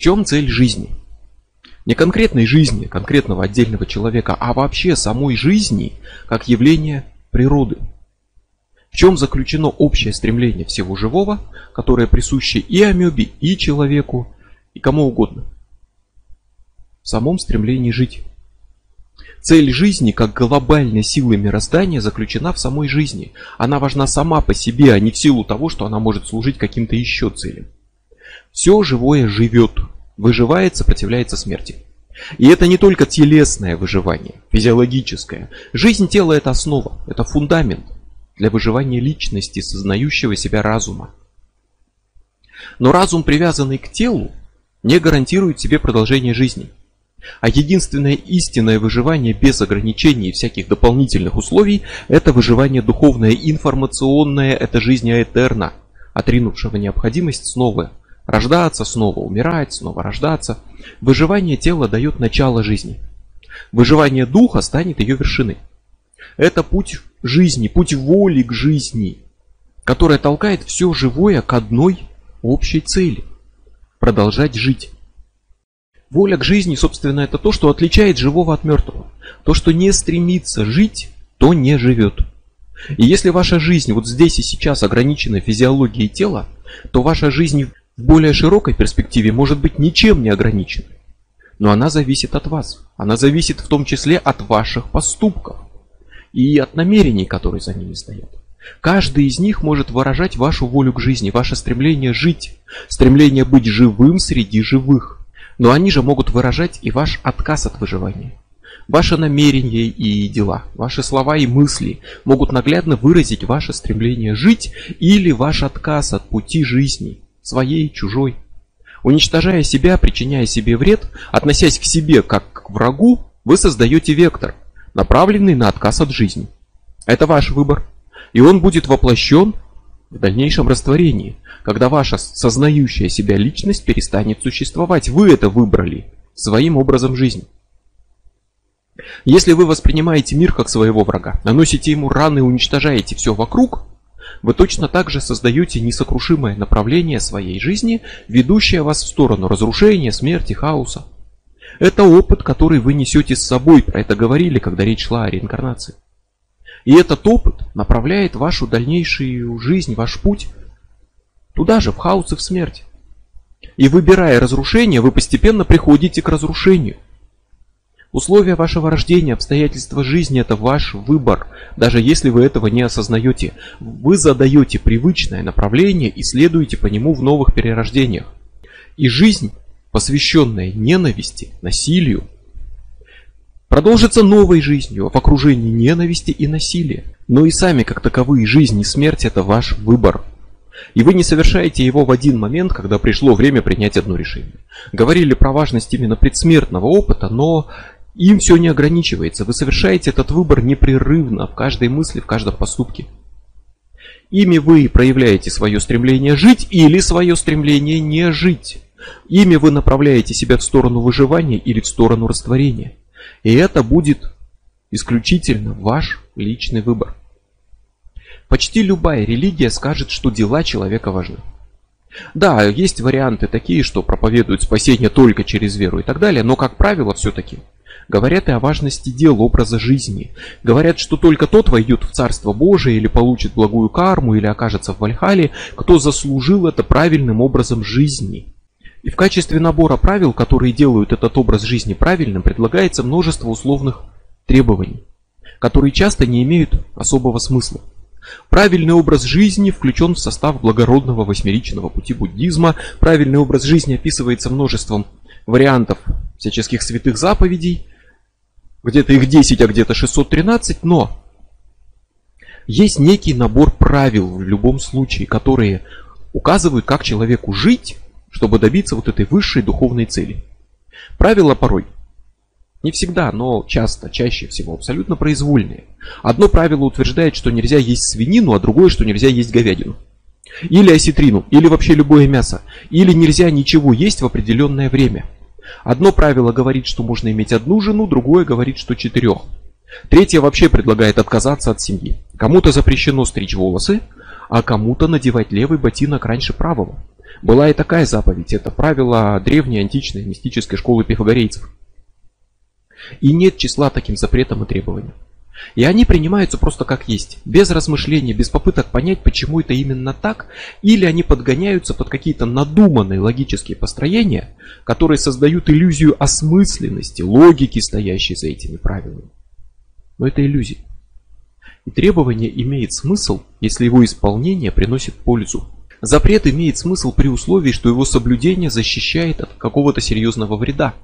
Чем цель жизни? Не конкретной жизни конкретного отдельного человека, а вообще самой жизни как явления природы. В чем заключено общее стремление всего живого, которое присуще и амебе, и человеку, и кому угодно. В самом стремлении жить. Цель жизни, как глобальной силы мироздания, заключена в самой жизни. Она важна сама по себе, а не в силу того, что она может служить каким-то еще целям. Все живое живет, выживает, сопротивляется смерти. И это не только телесное выживание, физиологическое. Жизнь тела – это основа, это фундамент для выживания личности, сознающего себя разума. Но разум, привязанный к телу, не гарантирует себе продолжение жизни – а единственное истинное выживание без ограничений и всяких дополнительных условий – это выживание духовное, информационное, это жизнь аэтерна, отринувшего необходимость снова рождаться, снова умирать, снова рождаться. Выживание тела дает начало жизни. Выживание духа станет ее вершиной. Это путь жизни, путь воли к жизни, которая толкает все живое к одной общей цели – продолжать жить. Воля к жизни, собственно, это то, что отличает живого от мертвого. То, что не стремится жить, то не живет. И если ваша жизнь вот здесь и сейчас ограничена физиологией тела, то ваша жизнь в более широкой перспективе может быть ничем не ограничена. Но она зависит от вас. Она зависит в том числе от ваших поступков и от намерений, которые за ними стоят. Каждый из них может выражать вашу волю к жизни, ваше стремление жить, стремление быть живым среди живых. Но они же могут выражать и ваш отказ от выживания. Ваши намерения и дела, ваши слова и мысли могут наглядно выразить ваше стремление жить или ваш отказ от пути жизни, своей, чужой. Уничтожая себя, причиняя себе вред, относясь к себе как к врагу, вы создаете вектор, направленный на отказ от жизни. Это ваш выбор, и он будет воплощен в дальнейшем растворении, когда ваша сознающая себя личность перестанет существовать. Вы это выбрали своим образом жизни. Если вы воспринимаете мир как своего врага, наносите ему раны и уничтожаете все вокруг, вы точно так же создаете несокрушимое направление своей жизни, ведущее вас в сторону разрушения, смерти, хаоса. Это опыт, который вы несете с собой, про это говорили, когда речь шла о реинкарнации. И этот опыт направляет вашу дальнейшую жизнь, ваш путь Туда же, в хаос и в смерть. И выбирая разрушение, вы постепенно приходите к разрушению. Условия вашего рождения, обстоятельства жизни – это ваш выбор, даже если вы этого не осознаете. Вы задаете привычное направление и следуете по нему в новых перерождениях. И жизнь, посвященная ненависти, насилию, продолжится новой жизнью в окружении ненависти и насилия. Но и сами как таковые жизнь и смерть – это ваш выбор. И вы не совершаете его в один момент, когда пришло время принять одно решение. Говорили про важность именно предсмертного опыта, но им все не ограничивается. Вы совершаете этот выбор непрерывно, в каждой мысли, в каждом поступке. Ими вы проявляете свое стремление жить или свое стремление не жить. Ими вы направляете себя в сторону выживания или в сторону растворения. И это будет исключительно ваш личный выбор. Почти любая религия скажет, что дела человека важны. Да, есть варианты такие, что проповедуют спасение только через веру и так далее, но, как правило, все-таки говорят и о важности дел, образа жизни. Говорят, что только тот войдет в Царство Божие или получит благую карму, или окажется в Вальхале, кто заслужил это правильным образом жизни. И в качестве набора правил, которые делают этот образ жизни правильным, предлагается множество условных требований, которые часто не имеют особого смысла. Правильный образ жизни включен в состав благородного восьмеричного пути буддизма. Правильный образ жизни описывается множеством вариантов всяческих святых заповедей. Где-то их 10, а где-то 613, но есть некий набор правил в любом случае, которые указывают, как человеку жить, чтобы добиться вот этой высшей духовной цели. Правила порой не всегда, но часто, чаще всего, абсолютно произвольные. Одно правило утверждает, что нельзя есть свинину, а другое, что нельзя есть говядину. Или осетрину, или вообще любое мясо. Или нельзя ничего есть в определенное время. Одно правило говорит, что можно иметь одну жену, другое говорит, что четырех. Третье вообще предлагает отказаться от семьи. Кому-то запрещено стричь волосы, а кому-то надевать левый ботинок раньше правого. Была и такая заповедь, это правило древней античной мистической школы пифагорейцев. И нет числа таким запретам и требованиям. И они принимаются просто как есть, без размышлений, без попыток понять, почему это именно так, или они подгоняются под какие-то надуманные логические построения, которые создают иллюзию осмысленности, логики, стоящей за этими правилами. Но это иллюзия. И требование имеет смысл, если его исполнение приносит пользу. Запрет имеет смысл при условии, что его соблюдение защищает от какого-то серьезного вреда.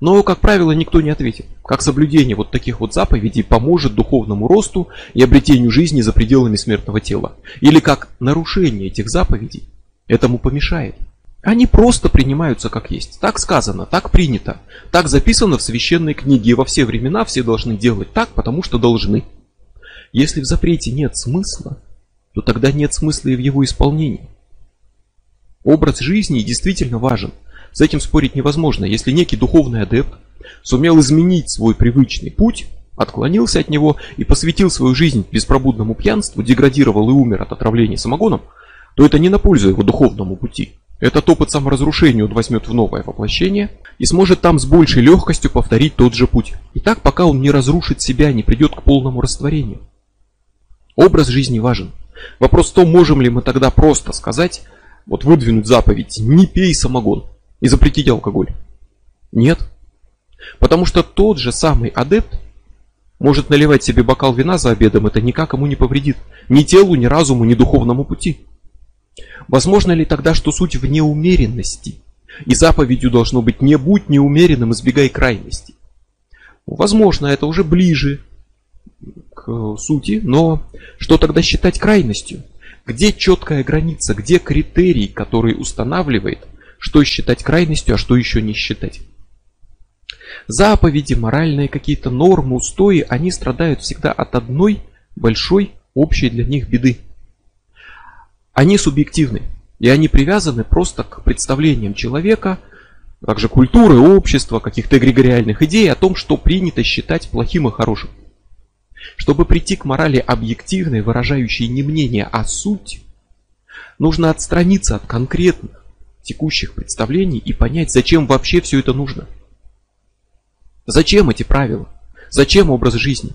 Но, как правило, никто не ответит, как соблюдение вот таких вот заповедей поможет духовному росту и обретению жизни за пределами смертного тела. Или как нарушение этих заповедей этому помешает. Они просто принимаются как есть. Так сказано, так принято, так записано в священной книге. И во все времена все должны делать так, потому что должны. Если в запрете нет смысла, то тогда нет смысла и в его исполнении. Образ жизни действительно важен – с этим спорить невозможно. Если некий духовный адепт сумел изменить свой привычный путь, отклонился от него и посвятил свою жизнь беспробудному пьянству, деградировал и умер от отравления самогоном, то это не на пользу его духовному пути. Этот опыт саморазрушения он возьмет в новое воплощение и сможет там с большей легкостью повторить тот же путь. И так, пока он не разрушит себя, не придет к полному растворению. Образ жизни важен. Вопрос в том, можем ли мы тогда просто сказать, вот выдвинуть заповедь «не пей самогон», и запретить алкоголь? Нет. Потому что тот же самый адепт может наливать себе бокал вина за обедом, это никак ему не повредит. Ни телу, ни разуму, ни духовному пути. Возможно ли тогда, что суть в неумеренности? И заповедью должно быть «не будь неумеренным, избегай крайности». Возможно, это уже ближе к сути, но что тогда считать крайностью? Где четкая граница, где критерий, который устанавливает – что считать крайностью, а что еще не считать. Заповеди, моральные какие-то нормы, устои, они страдают всегда от одной большой общей для них беды. Они субъективны, и они привязаны просто к представлениям человека, также культуры, общества, каких-то эгрегориальных идей о том, что принято считать плохим и хорошим. Чтобы прийти к морали объективной, выражающей не мнение, а суть, нужно отстраниться от конкретных, текущих представлений и понять, зачем вообще все это нужно. Зачем эти правила? Зачем образ жизни?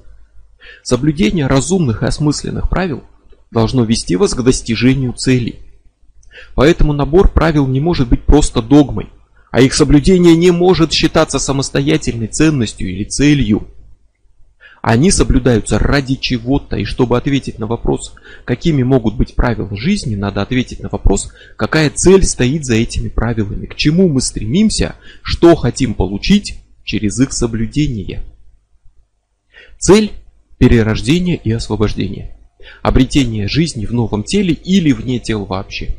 Соблюдение разумных и осмысленных правил должно вести вас к достижению целей. Поэтому набор правил не может быть просто догмой, а их соблюдение не может считаться самостоятельной ценностью или целью. Они соблюдаются ради чего-то, и чтобы ответить на вопрос, какими могут быть правила жизни, надо ответить на вопрос, какая цель стоит за этими правилами, к чему мы стремимся, что хотим получить через их соблюдение. Цель – перерождение и освобождение. Обретение жизни в новом теле или вне тел вообще.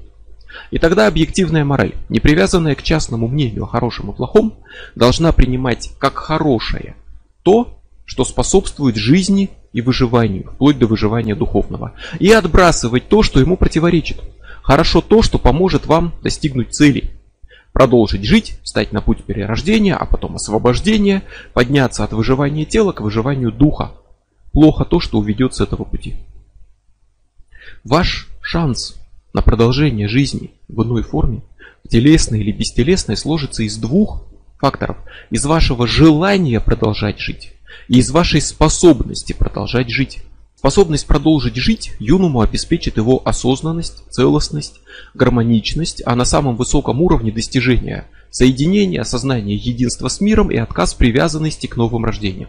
И тогда объективная мораль, не привязанная к частному мнению о хорошем и плохом, должна принимать как хорошее то, что способствует жизни и выживанию, вплоть до выживания духовного. И отбрасывать то, что ему противоречит. Хорошо то, что поможет вам достигнуть цели. Продолжить жить, встать на путь перерождения, а потом освобождения, подняться от выживания тела к выживанию духа. Плохо то, что уведет с этого пути. Ваш шанс на продолжение жизни в иной форме, телесной или бестелесной, сложится из двух факторов. Из вашего желания продолжать жить и из вашей способности продолжать жить. Способность продолжить жить юному обеспечит его осознанность, целостность, гармоничность, а на самом высоком уровне достижения – соединение, осознание единства с миром и отказ привязанности к новым рождениям.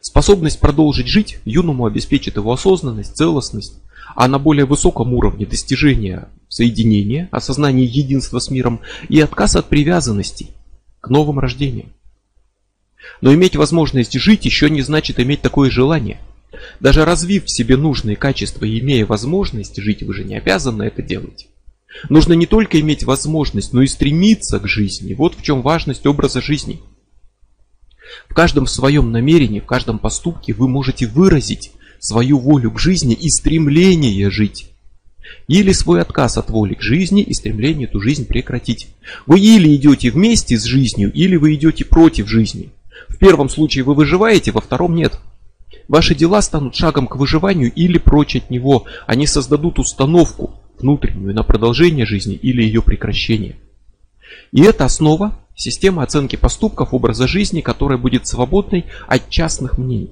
Способность продолжить жить юному обеспечит его осознанность, целостность, а на более высоком уровне достижения соединения, осознание единства с миром и отказ от привязанностей к новым рождениям. Но иметь возможность жить еще не значит иметь такое желание. Даже развив в себе нужные качества и имея возможность жить, вы же не обязаны это делать. Нужно не только иметь возможность, но и стремиться к жизни. Вот в чем важность образа жизни. В каждом своем намерении, в каждом поступке вы можете выразить свою волю к жизни и стремление жить. Или свой отказ от воли к жизни и стремление эту жизнь прекратить. Вы или идете вместе с жизнью, или вы идете против жизни. В первом случае вы выживаете, во втором нет. Ваши дела станут шагом к выживанию или прочь от него. Они создадут установку, внутреннюю, на продолжение жизни или ее прекращение. И это основа системы оценки поступков образа жизни, которая будет свободной от частных мнений.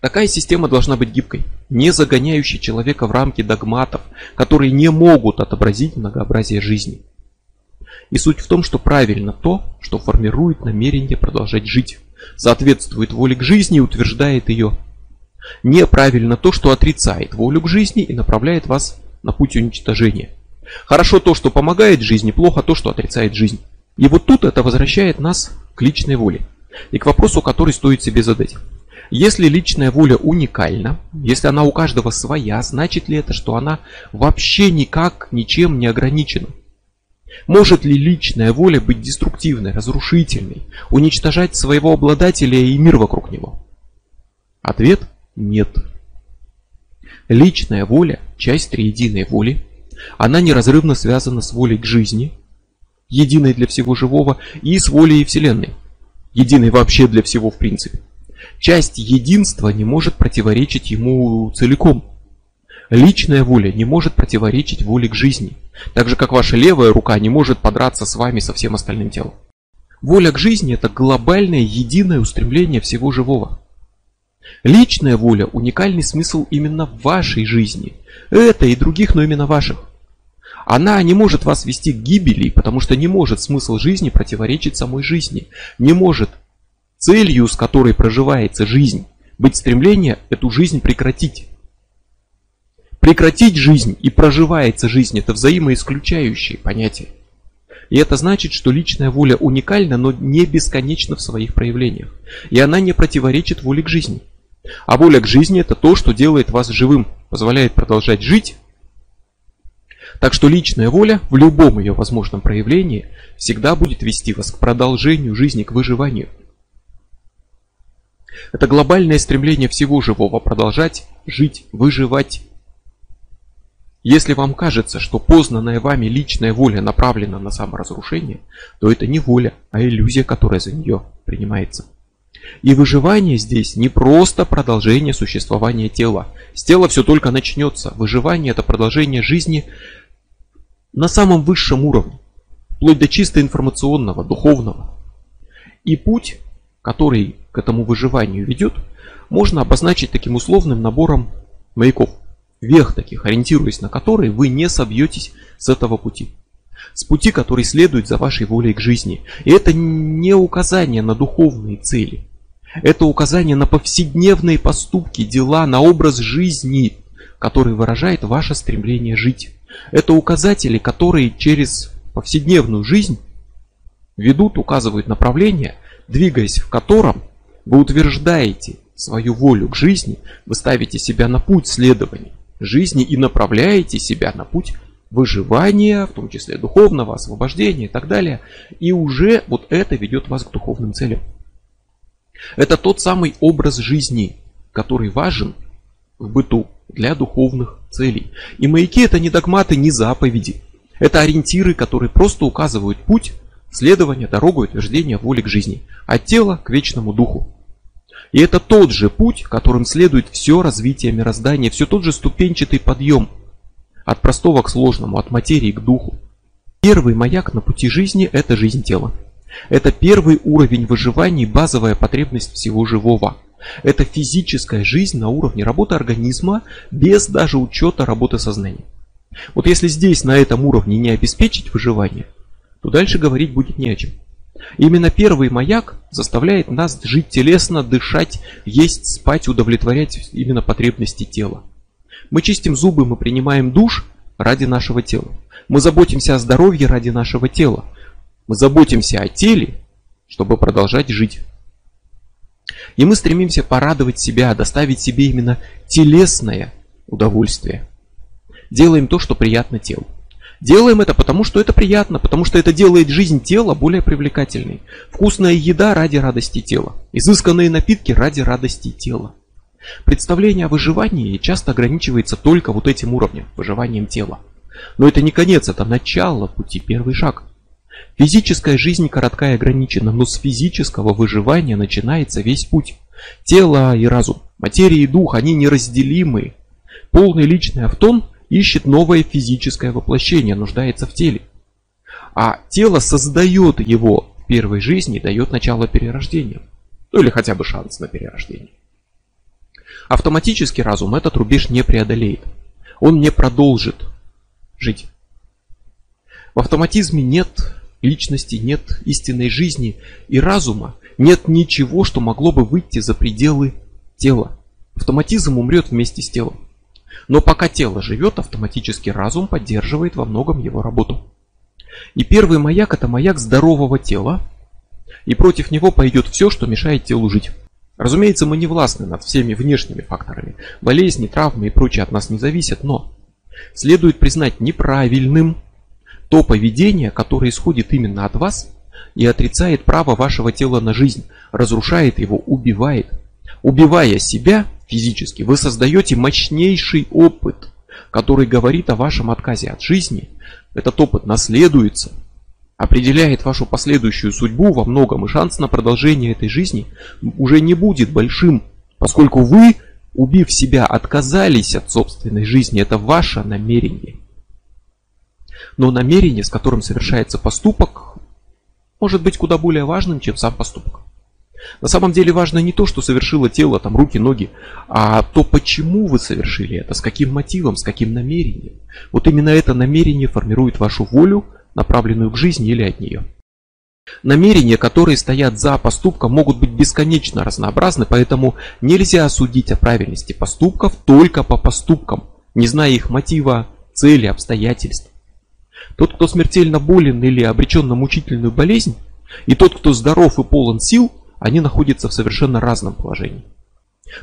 Такая система должна быть гибкой, не загоняющей человека в рамки догматов, которые не могут отобразить многообразие жизни. И суть в том, что правильно то, что формирует намерение продолжать жить, соответствует воле к жизни и утверждает ее. Неправильно то, что отрицает волю к жизни и направляет вас на путь уничтожения. Хорошо то, что помогает жизни, плохо то, что отрицает жизнь. И вот тут это возвращает нас к личной воле. И к вопросу, который стоит себе задать. Если личная воля уникальна, если она у каждого своя, значит ли это, что она вообще никак ничем не ограничена? Может ли личная воля быть деструктивной, разрушительной, уничтожать своего обладателя и мир вокруг него? Ответ – нет. Личная воля – часть триединой воли. Она неразрывно связана с волей к жизни, единой для всего живого, и с волей Вселенной, единой вообще для всего в принципе. Часть единства не может противоречить ему целиком. Личная воля не может противоречить воле к жизни, так же как ваша левая рука не может подраться с вами со всем остальным телом. Воля к жизни – это глобальное единое устремление всего живого. Личная воля – уникальный смысл именно вашей жизни. Это и других, но именно ваших. Она не может вас вести к гибели, потому что не может смысл жизни противоречить самой жизни. Не может целью, с которой проживается жизнь, быть стремление эту жизнь прекратить. Прекратить жизнь и проживается жизнь – это взаимоисключающие понятия. И это значит, что личная воля уникальна, но не бесконечна в своих проявлениях. И она не противоречит воле к жизни. А воля к жизни – это то, что делает вас живым, позволяет продолжать жить. Так что личная воля в любом ее возможном проявлении всегда будет вести вас к продолжению жизни, к выживанию. Это глобальное стремление всего живого продолжать жить, выживать. Если вам кажется, что познанная вами личная воля направлена на саморазрушение, то это не воля, а иллюзия, которая за нее принимается. И выживание здесь не просто продолжение существования тела. С тела все только начнется. Выживание это продолжение жизни на самом высшем уровне, вплоть до чисто информационного, духовного. И путь, который к этому выживанию ведет, можно обозначить таким условным набором маяков вех таких, ориентируясь на которые вы не собьетесь с этого пути. С пути, который следует за вашей волей к жизни. И это не указание на духовные цели. Это указание на повседневные поступки, дела, на образ жизни, который выражает ваше стремление жить. Это указатели, которые через повседневную жизнь ведут, указывают направление, двигаясь в котором вы утверждаете свою волю к жизни, вы ставите себя на путь следования жизни и направляете себя на путь выживания, в том числе духовного освобождения и так далее. И уже вот это ведет вас к духовным целям. Это тот самый образ жизни, который важен в быту для духовных целей. И маяки это не догматы, не заповеди. Это ориентиры, которые просто указывают путь следования, дорогу и утверждения воли к жизни, от тела к вечному духу. И это тот же путь, которым следует все развитие мироздания, все тот же ступенчатый подъем от простого к сложному, от материи к духу. Первый маяк на пути жизни – это жизнь тела. Это первый уровень выживания и базовая потребность всего живого. Это физическая жизнь на уровне работы организма без даже учета работы сознания. Вот если здесь на этом уровне не обеспечить выживание, то дальше говорить будет не о чем. Именно первый маяк заставляет нас жить телесно, дышать, есть, спать, удовлетворять именно потребности тела. Мы чистим зубы, мы принимаем душ ради нашего тела. Мы заботимся о здоровье ради нашего тела. Мы заботимся о теле, чтобы продолжать жить. И мы стремимся порадовать себя, доставить себе именно телесное удовольствие. Делаем то, что приятно телу. Делаем это потому, что это приятно, потому что это делает жизнь тела более привлекательной. Вкусная еда ради радости тела. Изысканные напитки ради радости тела. Представление о выживании часто ограничивается только вот этим уровнем, выживанием тела. Но это не конец, это начало пути, первый шаг. Физическая жизнь коротка и ограничена, но с физического выживания начинается весь путь. Тело и разум, материя и дух, они неразделимы. Полный личный автон ищет новое физическое воплощение, нуждается в теле. А тело создает его в первой жизни, дает начало перерождению. Ну или хотя бы шанс на перерождение. Автоматически разум этот рубеж не преодолеет. Он не продолжит жить. В автоматизме нет личности, нет истинной жизни и разума, нет ничего, что могло бы выйти за пределы тела. Автоматизм умрет вместе с телом. Но пока тело живет, автоматически разум поддерживает во многом его работу. И первый маяк это маяк здорового тела, и против него пойдет все, что мешает телу жить. Разумеется, мы не властны над всеми внешними факторами. Болезни, травмы и прочее от нас не зависят, но следует признать неправильным то поведение, которое исходит именно от вас и отрицает право вашего тела на жизнь, разрушает его, убивает. Убивая себя физически, вы создаете мощнейший опыт, который говорит о вашем отказе от жизни. Этот опыт наследуется, определяет вашу последующую судьбу во многом, и шанс на продолжение этой жизни уже не будет большим, поскольку вы, убив себя, отказались от собственной жизни. Это ваше намерение. Но намерение, с которым совершается поступок, может быть куда более важным, чем сам поступок. На самом деле важно не то, что совершило тело, там руки, ноги, а то, почему вы совершили это, с каким мотивом, с каким намерением. Вот именно это намерение формирует вашу волю, направленную к жизни или от нее. Намерения, которые стоят за поступком, могут быть бесконечно разнообразны, поэтому нельзя судить о правильности поступков только по поступкам, не зная их мотива, цели, обстоятельств. Тот, кто смертельно болен или обречен на мучительную болезнь, и тот, кто здоров и полон сил, они находятся в совершенно разном положении.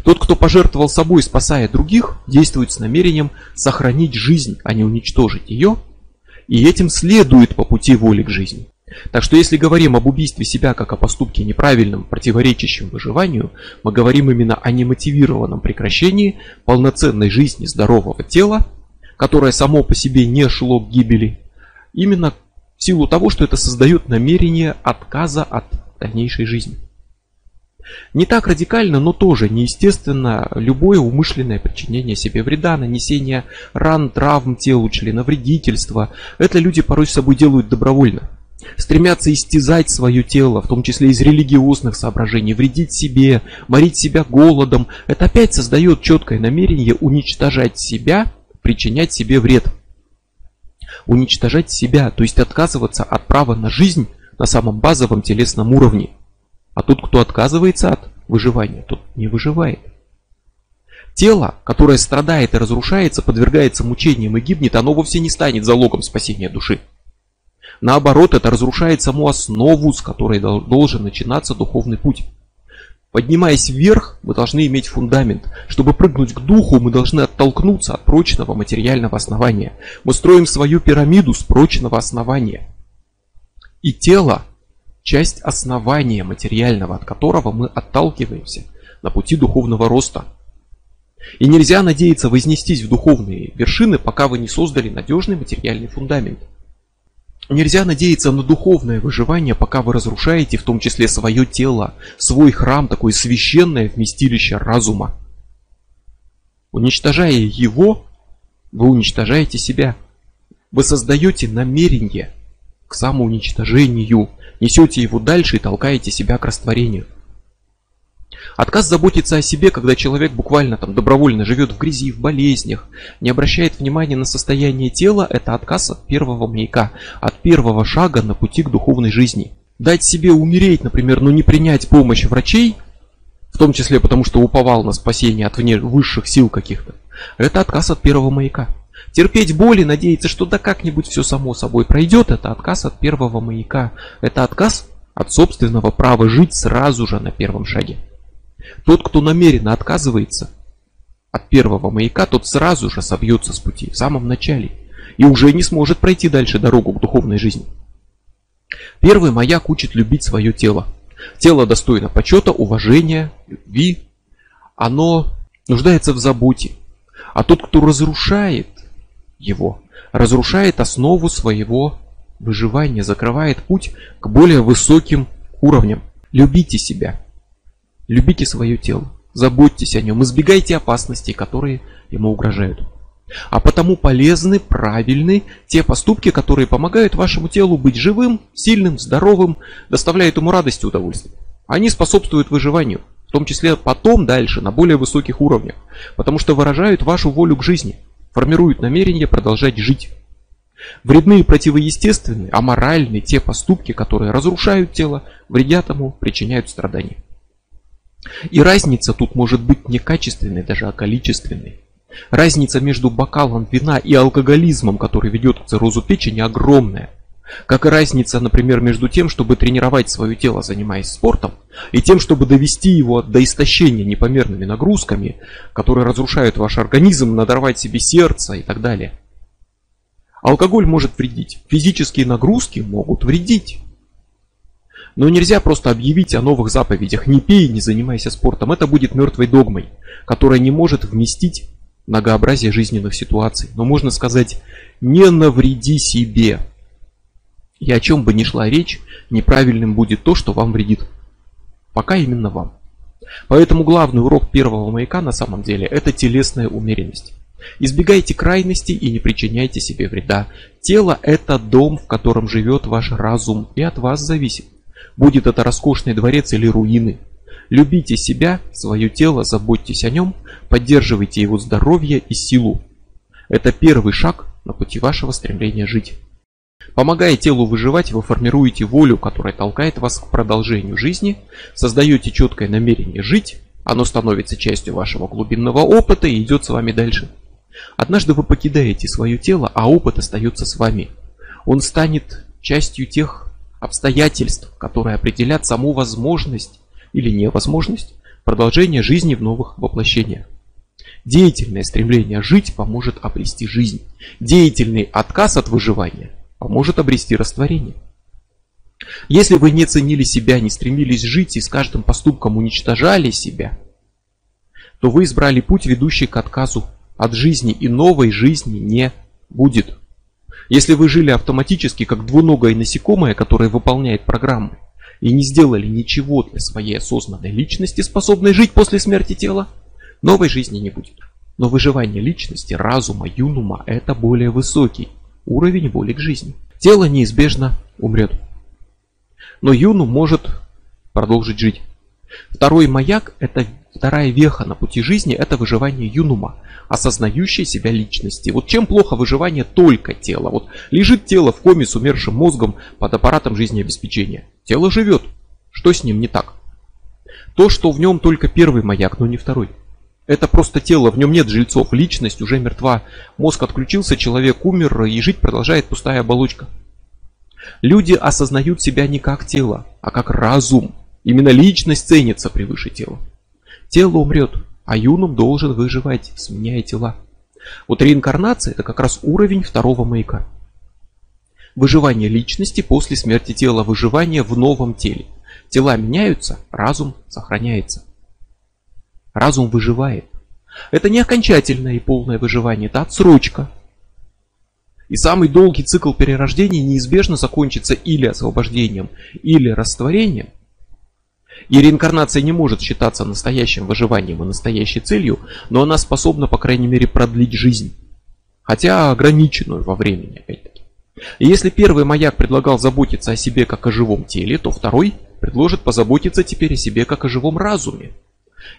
Тот, кто пожертвовал собой, спасая других, действует с намерением сохранить жизнь, а не уничтожить ее, и этим следует по пути воли к жизни. Так что если говорим об убийстве себя как о поступке неправильном, противоречащем выживанию, мы говорим именно о немотивированном прекращении полноценной жизни здорового тела, которое само по себе не шло к гибели, именно в силу того, что это создает намерение отказа от дальнейшей жизни. Не так радикально, но тоже неестественно любое умышленное причинение себе вреда, нанесение ран, травм телу, членовредительства. Это люди порой с собой делают добровольно. Стремятся истязать свое тело, в том числе из религиозных соображений, вредить себе, морить себя голодом. Это опять создает четкое намерение уничтожать себя, причинять себе вред. Уничтожать себя, то есть отказываться от права на жизнь на самом базовом телесном уровне. А тот, кто отказывается от выживания, тот не выживает. Тело, которое страдает и разрушается, подвергается мучениям и гибнет, оно вовсе не станет залогом спасения души. Наоборот, это разрушает саму основу, с которой должен начинаться духовный путь. Поднимаясь вверх, мы должны иметь фундамент. Чтобы прыгнуть к духу, мы должны оттолкнуться от прочного материального основания. Мы строим свою пирамиду с прочного основания. И тело часть основания материального, от которого мы отталкиваемся на пути духовного роста. И нельзя надеяться вознестись в духовные вершины, пока вы не создали надежный материальный фундамент. Нельзя надеяться на духовное выживание, пока вы разрушаете в том числе свое тело, свой храм, такое священное вместилище разума. Уничтожая его, вы уничтожаете себя. Вы создаете намерение к самоуничтожению, несете его дальше и толкаете себя к растворению. Отказ заботиться о себе, когда человек буквально там добровольно живет в грязи, в болезнях, не обращает внимания на состояние тела, это отказ от первого маяка, от первого шага на пути к духовной жизни. Дать себе умереть, например, но не принять помощь врачей, в том числе потому, что уповал на спасение от вне высших сил каких-то, это отказ от первого маяка. Терпеть боль и надеяться, что да как-нибудь все само собой пройдет, это отказ от первого маяка. Это отказ от собственного права жить сразу же на первом шаге. Тот, кто намеренно отказывается от первого маяка, тот сразу же собьется с пути в самом начале и уже не сможет пройти дальше дорогу к духовной жизни. Первый маяк учит любить свое тело. Тело достойно почета, уважения, любви. Оно нуждается в заботе. А тот, кто разрушает его, разрушает основу своего выживания, закрывает путь к более высоким уровням. Любите себя, любите свое тело, заботьтесь о нем, избегайте опасностей, которые ему угрожают. А потому полезны, правильны те поступки, которые помогают вашему телу быть живым, сильным, здоровым, доставляют ему радость и удовольствие. Они способствуют выживанию, в том числе потом дальше, на более высоких уровнях, потому что выражают вашу волю к жизни, формируют намерение продолжать жить. Вредны и противоестественны, аморальны те поступки, которые разрушают тело, вредят ему, причиняют страдания. И разница тут может быть не качественной, даже а количественной. Разница между бокалом вина и алкоголизмом, который ведет к циррозу печени, огромная. Как и разница, например, между тем, чтобы тренировать свое тело, занимаясь спортом, и тем, чтобы довести его до истощения непомерными нагрузками, которые разрушают ваш организм, надорвать себе сердце и так далее. Алкоголь может вредить, физические нагрузки могут вредить. Но нельзя просто объявить о новых заповедях «не пей, не занимайся спортом». Это будет мертвой догмой, которая не может вместить многообразие жизненных ситуаций. Но можно сказать «не навреди себе». И о чем бы ни шла речь, неправильным будет то, что вам вредит. Пока именно вам. Поэтому главный урок первого маяка на самом деле это телесная умеренность. Избегайте крайности и не причиняйте себе вреда. Тело это дом, в котором живет ваш разум и от вас зависит. Будет это роскошный дворец или руины. Любите себя, свое тело, заботьтесь о нем, поддерживайте его здоровье и силу. Это первый шаг на пути вашего стремления жить. Помогая телу выживать, вы формируете волю, которая толкает вас к продолжению жизни, создаете четкое намерение жить, оно становится частью вашего глубинного опыта и идет с вами дальше. Однажды вы покидаете свое тело, а опыт остается с вами. Он станет частью тех обстоятельств, которые определят саму возможность или невозможность продолжения жизни в новых воплощениях. Деятельное стремление жить поможет обрести жизнь. Деятельный отказ от выживания поможет обрести растворение. Если вы не ценили себя, не стремились жить и с каждым поступком уничтожали себя, то вы избрали путь, ведущий к отказу от жизни, и новой жизни не будет. Если вы жили автоматически, как двуногое насекомое, которое выполняет программы, и не сделали ничего для своей осознанной личности, способной жить после смерти тела, новой жизни не будет. Но выживание личности, разума, юнума – это более высокий уровень воли к жизни. Тело неизбежно умрет. Но юну может продолжить жить. Второй маяк – это вторая веха на пути жизни – это выживание юнума, осознающей себя личности. Вот чем плохо выживание только тела. Вот лежит тело в коме с умершим мозгом под аппаратом жизнеобеспечения. Тело живет. Что с ним не так? То, что в нем только первый маяк, но не второй. Это просто тело, в нем нет жильцов, личность уже мертва. Мозг отключился, человек умер, и жить продолжает пустая оболочка. Люди осознают себя не как тело, а как разум. Именно личность ценится превыше тела. Тело умрет, а юном должен выживать, сменяя тела. Вот реинкарнация это как раз уровень второго маяка. Выживание личности после смерти тела, выживание в новом теле. Тела меняются, разум сохраняется. Разум выживает. Это не окончательное и полное выживание, это отсрочка. И самый долгий цикл перерождения неизбежно закончится или освобождением, или растворением, и реинкарнация не может считаться настоящим выживанием и настоящей целью, но она способна, по крайней мере, продлить жизнь. Хотя ограниченную во времени, опять-таки. И если первый маяк предлагал заботиться о себе как о живом теле, то второй предложит позаботиться теперь о себе как о живом разуме.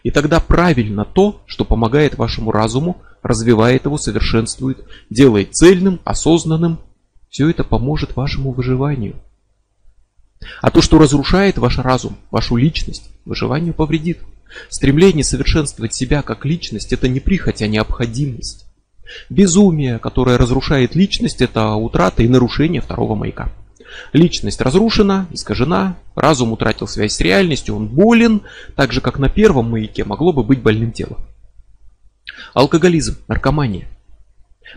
И тогда правильно то, что помогает вашему разуму, развивает его, совершенствует, делает цельным, осознанным. Все это поможет вашему выживанию. А то, что разрушает ваш разум, вашу личность, выживанию повредит. Стремление совершенствовать себя как личность – это не прихоть, а необходимость. Безумие, которое разрушает личность, это утрата и нарушение второго маяка. Личность разрушена, искажена, разум утратил связь с реальностью, он болен, так же как на первом маяке могло бы быть больным тело. Алкоголизм, наркомания.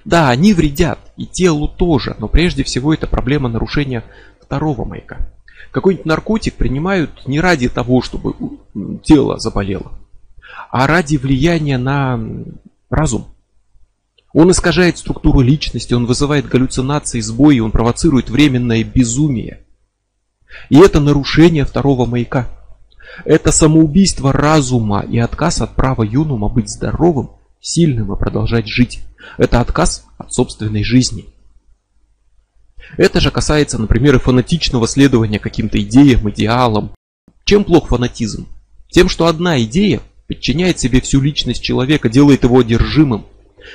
Да, они вредят, и телу тоже, но прежде всего это проблема нарушения второго маяка. Какой-нибудь наркотик принимают не ради того, чтобы тело заболело, а ради влияния на разум. Он искажает структуру личности, он вызывает галлюцинации, сбои, он провоцирует временное безумие. И это нарушение второго маяка. Это самоубийство разума и отказ от права юнума быть здоровым, сильным и продолжать жить. Это отказ от собственной жизни. Это же касается, например, и фанатичного следования каким-то идеям, идеалам. Чем плох фанатизм? Тем, что одна идея подчиняет себе всю личность человека, делает его одержимым.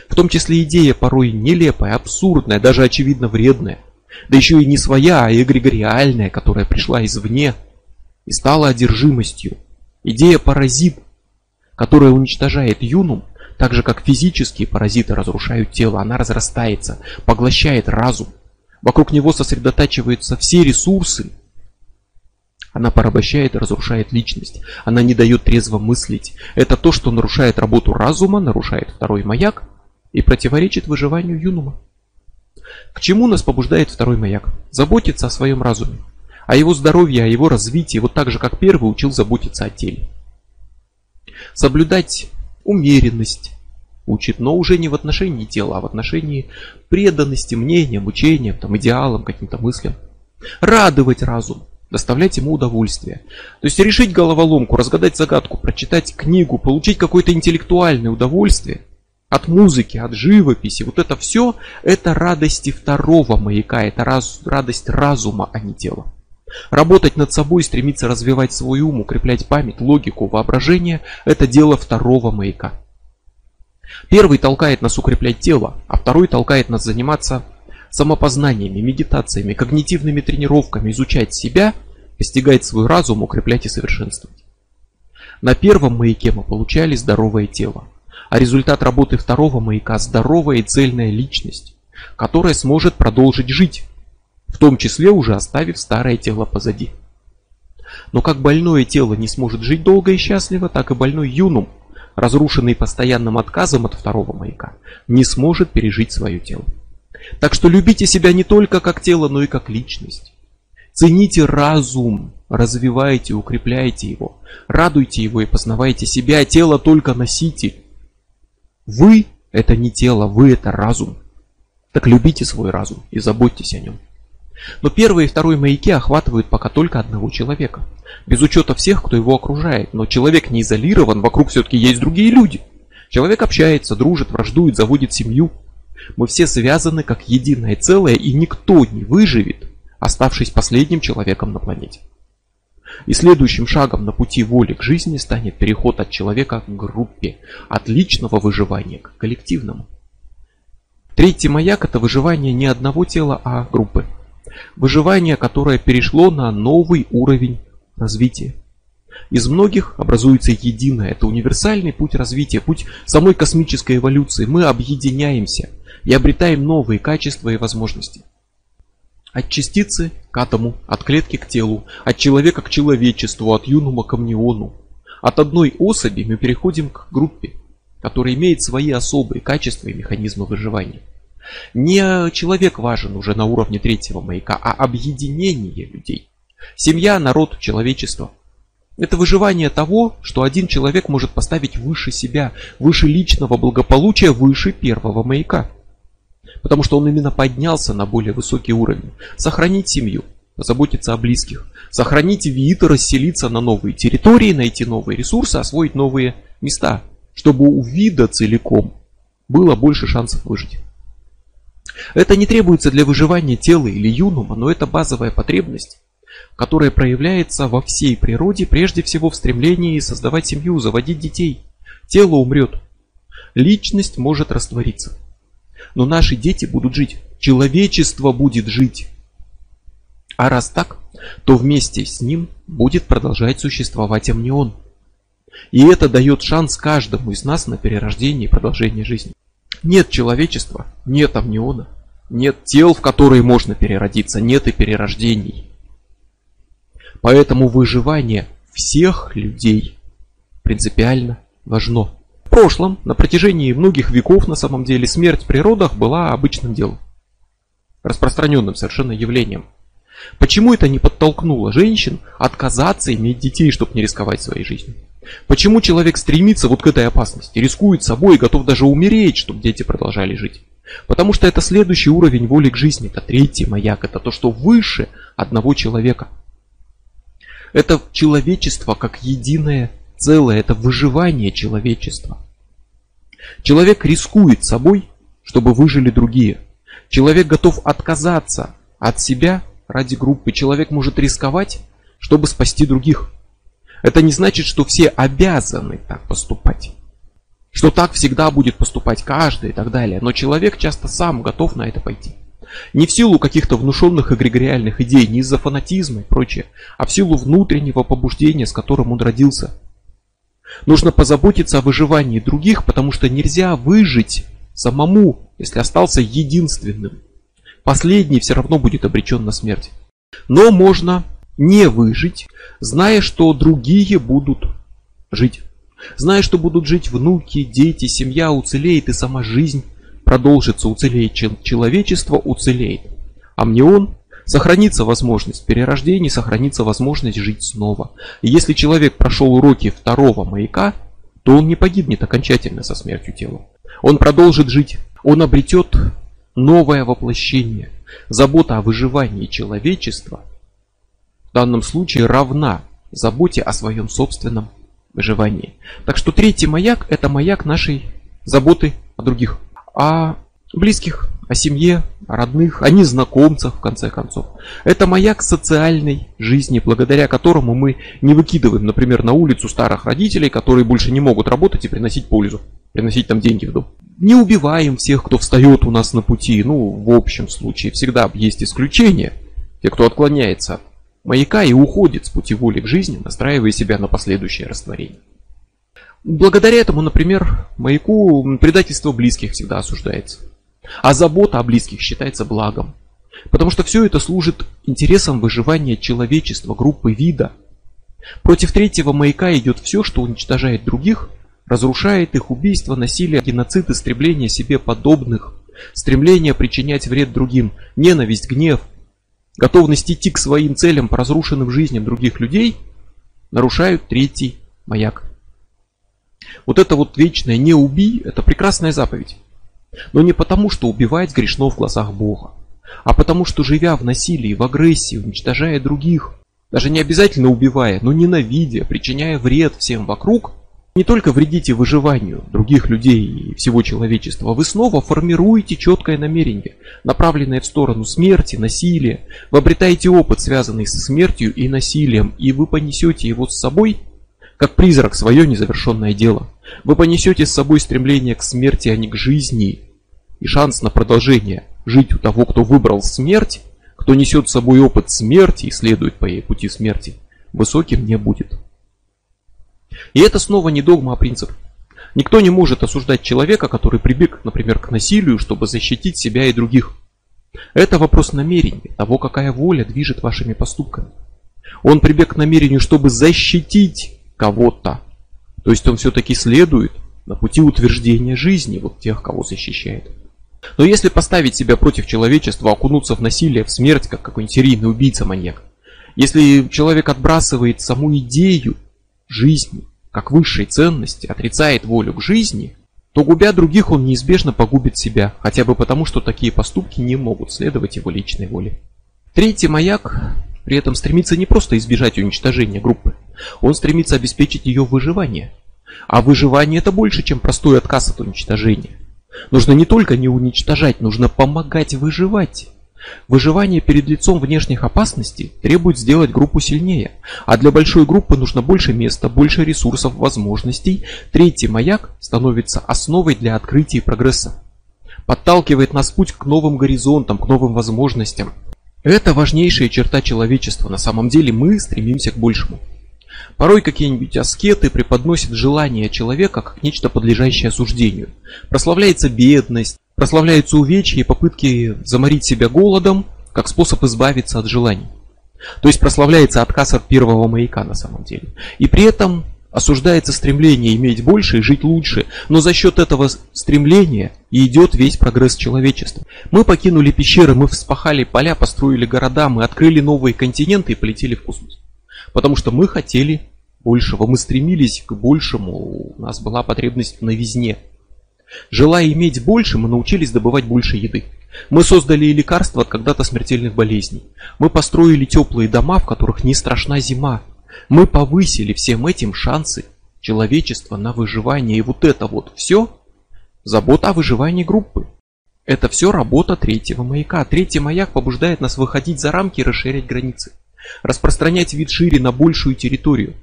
В том числе идея порой нелепая, абсурдная, даже очевидно вредная. Да еще и не своя, а эгрегориальная, которая пришла извне и стала одержимостью. Идея паразит, которая уничтожает юнум, так же как физические паразиты разрушают тело, она разрастается, поглощает разум. Вокруг него сосредотачиваются все ресурсы. Она порабощает и разрушает личность. Она не дает трезво мыслить. Это то, что нарушает работу разума, нарушает второй маяк и противоречит выживанию юнума. К чему нас побуждает второй маяк? Заботиться о своем разуме, о его здоровье, о его развитии, вот так же, как первый учил заботиться о теле. Соблюдать умеренность учит, но уже не в отношении тела, а в отношении преданности мнениям, учениям, там, идеалам, каким-то мыслям. Радовать разум, доставлять ему удовольствие. То есть решить головоломку, разгадать загадку, прочитать книгу, получить какое-то интеллектуальное удовольствие – от музыки, от живописи. Вот это все, это радости второго маяка, это раз, радость разума, а не тела. Работать над собой, стремиться развивать свой ум, укреплять память, логику, воображение – это дело второго маяка. Первый толкает нас укреплять тело, а второй толкает нас заниматься самопознаниями, медитациями, когнитивными тренировками, изучать себя, постигать свой разум, укреплять и совершенствовать. На первом маяке мы получали здоровое тело, а результат работы второго маяка – здоровая и цельная личность, которая сможет продолжить жить, в том числе уже оставив старое тело позади. Но как больное тело не сможет жить долго и счастливо, так и больной юнум, разрушенный постоянным отказом от второго маяка, не сможет пережить свое тело. Так что любите себя не только как тело, но и как личность. Цените разум, развивайте, укрепляйте его, радуйте его и познавайте себя, тело только носитель. Вы – это не тело, вы – это разум. Так любите свой разум и заботьтесь о нем. Но первый и второй маяки охватывают пока только одного человека. Без учета всех, кто его окружает. Но человек не изолирован, вокруг все-таки есть другие люди. Человек общается, дружит, враждует, заводит семью. Мы все связаны как единое целое, и никто не выживет, оставшись последним человеком на планете. И следующим шагом на пути воли к жизни станет переход от человека к группе, от личного выживания к коллективному. Третий маяк – это выживание не одного тела, а группы. Выживание, которое перешло на новый уровень развития. Из многих образуется единое. Это универсальный путь развития, путь самой космической эволюции. Мы объединяемся и обретаем новые качества и возможности. От частицы к атому, от клетки к телу, от человека к человечеству, от юнума к амниону. От одной особи мы переходим к группе, которая имеет свои особые качества и механизмы выживания. Не человек важен уже на уровне третьего маяка, а объединение людей. Семья, народ, человечество. Это выживание того, что один человек может поставить выше себя, выше личного благополучия, выше первого маяка потому что он именно поднялся на более высокий уровень. Сохранить семью, заботиться о близких, сохранить вид, расселиться на новые территории, найти новые ресурсы, освоить новые места, чтобы у вида целиком было больше шансов выжить. Это не требуется для выживания тела или юнума, но это базовая потребность, которая проявляется во всей природе, прежде всего в стремлении создавать семью, заводить детей. Тело умрет, личность может раствориться. Но наши дети будут жить. Человечество будет жить. А раз так, то вместе с ним будет продолжать существовать амнион. И это дает шанс каждому из нас на перерождение и продолжение жизни. Нет человечества, нет амниона, нет тел, в которые можно переродиться, нет и перерождений. Поэтому выживание всех людей принципиально важно прошлом, на протяжении многих веков на самом деле, смерть в природах была обычным делом. Распространенным совершенно явлением. Почему это не подтолкнуло женщин отказаться иметь детей, чтобы не рисковать своей жизнью? Почему человек стремится вот к этой опасности, рискует собой и готов даже умереть, чтобы дети продолжали жить? Потому что это следующий уровень воли к жизни, это третий маяк, это то, что выше одного человека. Это человечество как единое целое, это выживание человечества. Человек рискует собой, чтобы выжили другие. Человек готов отказаться от себя ради группы. Человек может рисковать, чтобы спасти других. Это не значит, что все обязаны так поступать. Что так всегда будет поступать каждый и так далее. Но человек часто сам готов на это пойти. Не в силу каких-то внушенных эгрегориальных идей, не из-за фанатизма и прочее, а в силу внутреннего побуждения, с которым он родился. Нужно позаботиться о выживании других, потому что нельзя выжить самому, если остался единственным. Последний все равно будет обречен на смерть. Но можно не выжить, зная, что другие будут жить. Зная, что будут жить внуки, дети, семья уцелеет и сама жизнь продолжится, уцелеет человечество, уцелеет. А мне он сохранится возможность перерождения, сохранится возможность жить снова. И если человек прошел уроки второго маяка, то он не погибнет окончательно со смертью тела. Он продолжит жить, он обретет новое воплощение. Забота о выживании человечества в данном случае равна заботе о своем собственном выживании. Так что третий маяк – это маяк нашей заботы о других о близких, о семье, родных, о незнакомцах, в конце концов. Это маяк социальной жизни, благодаря которому мы не выкидываем, например, на улицу старых родителей, которые больше не могут работать и приносить пользу, приносить там деньги в дом. Не убиваем всех, кто встает у нас на пути, ну, в общем случае, всегда есть исключения, те, кто отклоняется от маяка и уходит с пути воли к жизни, настраивая себя на последующее растворение. Благодаря этому, например, маяку предательство близких всегда осуждается. А забота о близких считается благом. Потому что все это служит интересам выживания человечества, группы, вида. Против третьего маяка идет все, что уничтожает других, разрушает их убийство, насилие, геноцид, истребление себе подобных, стремление причинять вред другим, ненависть, гнев, готовность идти к своим целям по разрушенным жизням других людей, нарушают третий маяк. Вот это вот вечное «не убий» – это прекрасная заповедь. Но не потому, что убивать грешно в глазах Бога, а потому, что живя в насилии, в агрессии, уничтожая других, даже не обязательно убивая, но ненавидя, причиняя вред всем вокруг, не только вредите выживанию других людей и всего человечества, вы снова формируете четкое намерение, направленное в сторону смерти, насилия. Вы обретаете опыт, связанный со смертью и насилием, и вы понесете его с собой – как призрак свое незавершенное дело. Вы понесете с собой стремление к смерти, а не к жизни. И шанс на продолжение жить у того, кто выбрал смерть, кто несет с собой опыт смерти и следует по ей пути смерти, высоким не будет. И это снова не догма, а принцип. Никто не может осуждать человека, который прибег, например, к насилию, чтобы защитить себя и других. Это вопрос намерения, того, какая воля движет вашими поступками. Он прибег к намерению, чтобы защитить кого-то. То есть он все-таки следует на пути утверждения жизни вот тех, кого защищает. Но если поставить себя против человечества, окунуться в насилие, в смерть, как какой-нибудь серийный убийца-маньяк, если человек отбрасывает саму идею жизни, как высшей ценности, отрицает волю к жизни, то губя других он неизбежно погубит себя, хотя бы потому, что такие поступки не могут следовать его личной воле. Третий маяк при этом стремится не просто избежать уничтожения группы, он стремится обеспечить ее выживание. А выживание это больше, чем простой отказ от уничтожения. Нужно не только не уничтожать, нужно помогать выживать. Выживание перед лицом внешних опасностей требует сделать группу сильнее, а для большой группы нужно больше места, больше ресурсов, возможностей. Третий маяк становится основой для открытия и прогресса. Подталкивает нас путь к новым горизонтам, к новым возможностям. Это важнейшая черта человечества. На самом деле мы стремимся к большему. Порой какие-нибудь аскеты преподносят желание человека как нечто подлежащее осуждению. Прославляется бедность, прославляются увечья и попытки заморить себя голодом, как способ избавиться от желаний. То есть прославляется отказ от первого маяка на самом деле. И при этом осуждается стремление иметь больше и жить лучше, но за счет этого стремления и идет весь прогресс человечества. Мы покинули пещеры, мы вспахали поля, построили города, мы открыли новые континенты и полетели в космос. Потому что мы хотели большего, мы стремились к большему, у нас была потребность в новизне. Желая иметь больше, мы научились добывать больше еды. Мы создали лекарства от когда-то смертельных болезней. Мы построили теплые дома, в которых не страшна зима. Мы повысили всем этим шансы человечества на выживание. И вот это вот все забота о выживании группы. Это все работа третьего маяка. Третий маяк побуждает нас выходить за рамки и расширять границы. Распространять вид шире на большую территорию.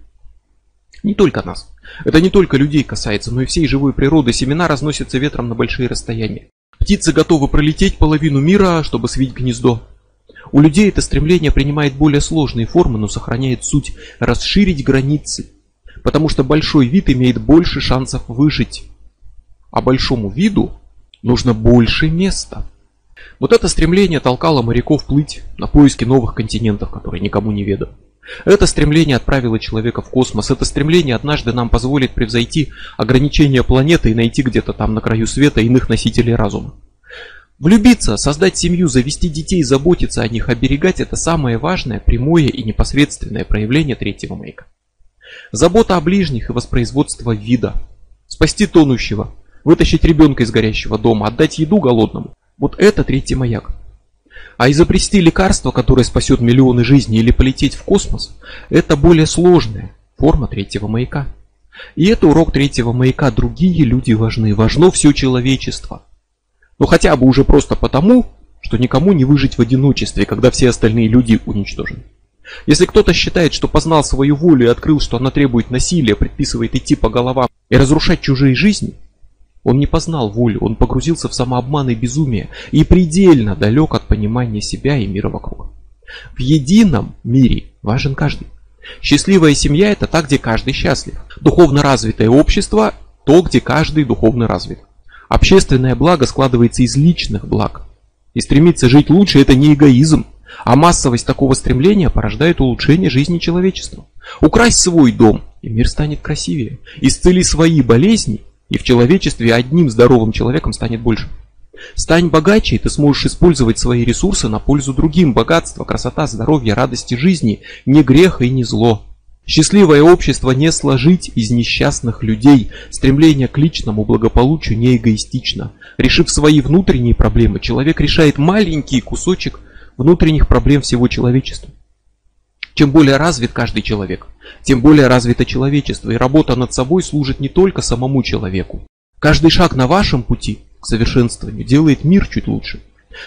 Не только нас. Это не только людей касается, но и всей живой природы. Семена разносятся ветром на большие расстояния. Птицы готовы пролететь половину мира, чтобы свить гнездо. У людей это стремление принимает более сложные формы, но сохраняет суть расширить границы, потому что большой вид имеет больше шансов выжить, а большому виду нужно больше места. Вот это стремление толкало моряков плыть на поиски новых континентов, которые никому не ведомы. Это стремление отправило человека в космос. Это стремление однажды нам позволит превзойти ограничения планеты и найти где-то там на краю света иных носителей разума. Влюбиться, создать семью, завести детей, заботиться о них, оберегать – это самое важное, прямое и непосредственное проявление третьего маяка. Забота о ближних и воспроизводство вида. Спасти тонущего, вытащить ребенка из горящего дома, отдать еду голодному. Вот это третий маяк. А изобрести лекарство, которое спасет миллионы жизней или полететь в космос, это более сложная форма третьего маяка. И это урок третьего маяка. Другие люди важны. Важно все человечество. Но хотя бы уже просто потому, что никому не выжить в одиночестве, когда все остальные люди уничтожены. Если кто-то считает, что познал свою волю и открыл, что она требует насилия, предписывает идти по головам и разрушать чужие жизни, он не познал волю, он погрузился в самообман и безумие и предельно далек от понимания себя и мира вокруг. В едином мире важен каждый. Счастливая семья – это та, где каждый счастлив. Духовно развитое общество – то, где каждый духовно развит. Общественное благо складывается из личных благ. И стремиться жить лучше – это не эгоизм, а массовость такого стремления порождает улучшение жизни человечества. Украсть свой дом, и мир станет красивее. Исцели свои болезни, и в человечестве одним здоровым человеком станет больше. Стань богаче, и ты сможешь использовать свои ресурсы на пользу другим. Богатство, красота, здоровье, радости жизни – не грех и не зло. Счастливое общество не сложить из несчастных людей. Стремление к личному благополучию не эгоистично. Решив свои внутренние проблемы, человек решает маленький кусочек внутренних проблем всего человечества. Чем более развит каждый человек, тем более развито человечество, и работа над собой служит не только самому человеку. Каждый шаг на вашем пути к совершенствованию делает мир чуть лучше.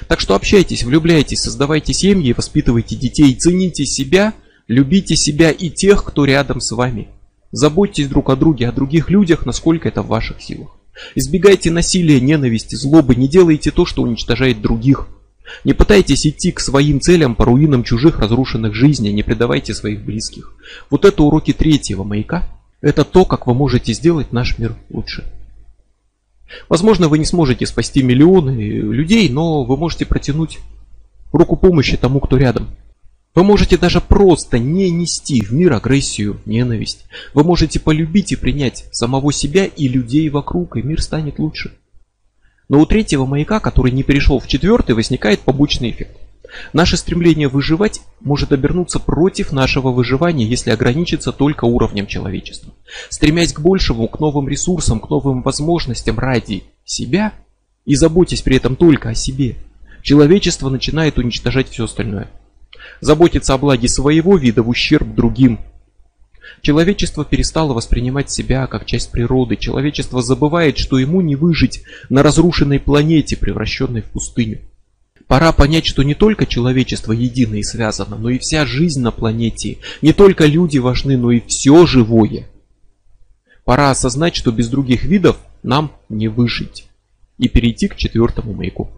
Так что общайтесь, влюбляйтесь, создавайте семьи, воспитывайте детей, цените себя, любите себя и тех, кто рядом с вами. Заботьтесь друг о друге, о других людях, насколько это в ваших силах. Избегайте насилия, ненависти, злобы, не делайте то, что уничтожает других. Не пытайтесь идти к своим целям по руинам чужих разрушенных жизней, не предавайте своих близких. Вот это уроки третьего маяка. Это то, как вы можете сделать наш мир лучше. Возможно, вы не сможете спасти миллионы людей, но вы можете протянуть руку помощи тому, кто рядом. Вы можете даже просто не нести в мир агрессию, ненависть. Вы можете полюбить и принять самого себя и людей вокруг, и мир станет лучше. Но у третьего маяка, который не перешел в четвертый, возникает побочный эффект. Наше стремление выживать может обернуться против нашего выживания, если ограничиться только уровнем человечества. Стремясь к большему, к новым ресурсам, к новым возможностям ради себя и заботясь при этом только о себе, человечество начинает уничтожать все остальное. Заботиться о благе своего вида в ущерб другим – Человечество перестало воспринимать себя как часть природы. Человечество забывает, что ему не выжить на разрушенной планете, превращенной в пустыню. Пора понять, что не только человечество едино и связано, но и вся жизнь на планете. Не только люди важны, но и все живое. Пора осознать, что без других видов нам не выжить. И перейти к четвертому маяку.